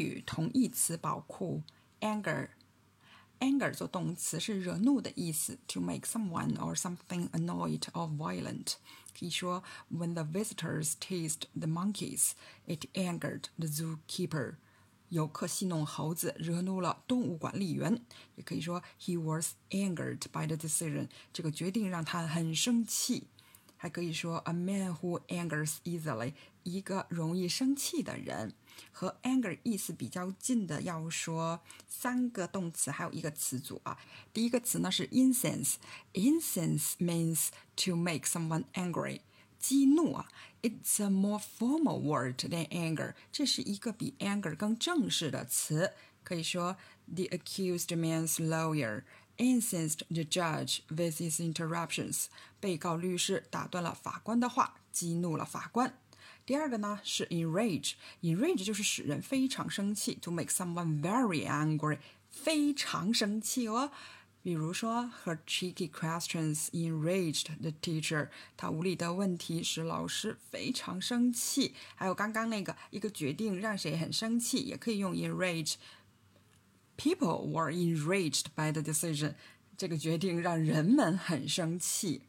语同义词宝库，anger。anger 做动词是惹怒的意思，to make someone or something annoyed or violent。可以说，When the visitors teased the monkeys, it angered the zookeeper。游客戏弄猴子，惹怒了动物管理员。也可以说，He was angered by the decision。这个决定让他很生气。还可以说，a man who angers easily， 一个容易生气的人。和 anger 意思比较近的，要说三个动词，还有一个词组啊。第一个词呢是 incense，incense means to make someone angry，激怒啊。It's a more formal word than anger，这是一个比 anger 更正式的词。可以说，the accused man's lawyer。incensed the judge with his interruptions。被告律师打断了法官的话，激怒了法官。第二个呢是 enrage，enrage 就是使人非常生气，to make someone very angry，非常生气哦。比如说，her cheeky questions enraged the teacher，她无理的问题使老师非常生气。还有刚刚那个一个决定让谁很生气，也可以用 enrage。People were enraged by the decision。这个决定让人们很生气。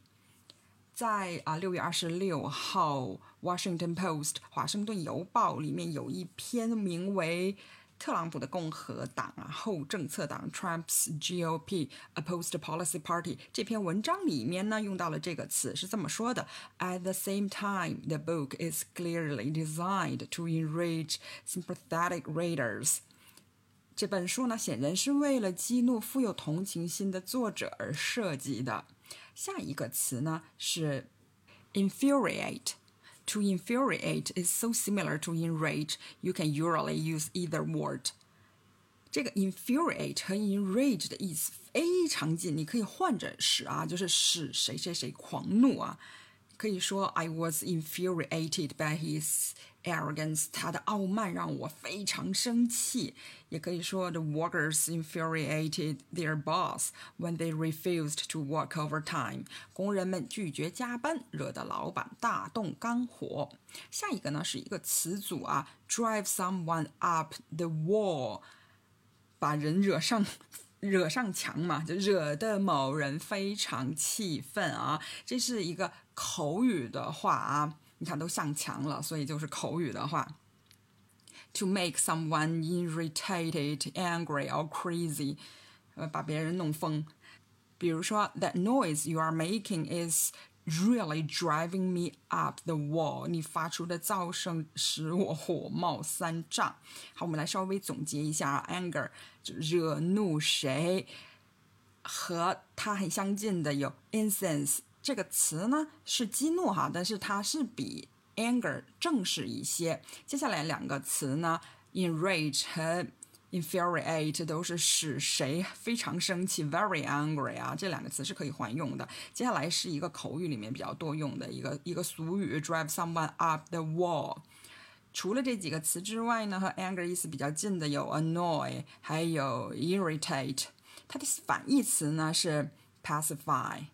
在啊六月二十六号，《Washington Post》华盛顿邮报里面有一篇名为《特朗普的共和党啊后政策党 Trump's GOP opposed policy party》这篇文章里面呢用到了这个词，是这么说的：At the same time, the book is clearly designed to enrage sympathetic readers。这本书呢，显然是为了激怒富有同情心的作者而设计的。下一个词呢是 infuriate。To infuriate is so similar to enrage, you can usually use either word. 这个 infuriate 和 enrage 的意思非常近，你可以换着使啊，就是使谁谁谁狂怒啊。 可以说，I was infuriated by his arrogance。他的傲慢让我非常生气。也可以说，the workers infuriated their boss when they refused to work overtime。工人们拒绝加班，惹得老板大动肝火。下一个呢是一个词组啊，drive someone up the wall，把人惹上。 惹上墙嘛，就惹得某人非常气愤啊！这是一个口语的话啊，你看都上墙了，所以就是口语的话。To make someone irritated, angry or crazy，呃，把别人弄疯。比如说，That noise you are making is Really driving me up the wall！你发出的噪声使我火冒三丈。好，我们来稍微总结一下，anger 惹怒谁，和它很相近的有 incense 这个词呢，是激怒哈，但是它是比 anger 正式一些。接下来两个词呢，enrage 和 infuriate 都是使谁非常生气，very angry 啊，这两个词是可以换用的。接下来是一个口语里面比较多用的一个一个俗语，drive someone up the wall。除了这几个词之外呢，和 anger 意思比较近的有 annoy，还有 irritate。它的反义词呢是 pacify。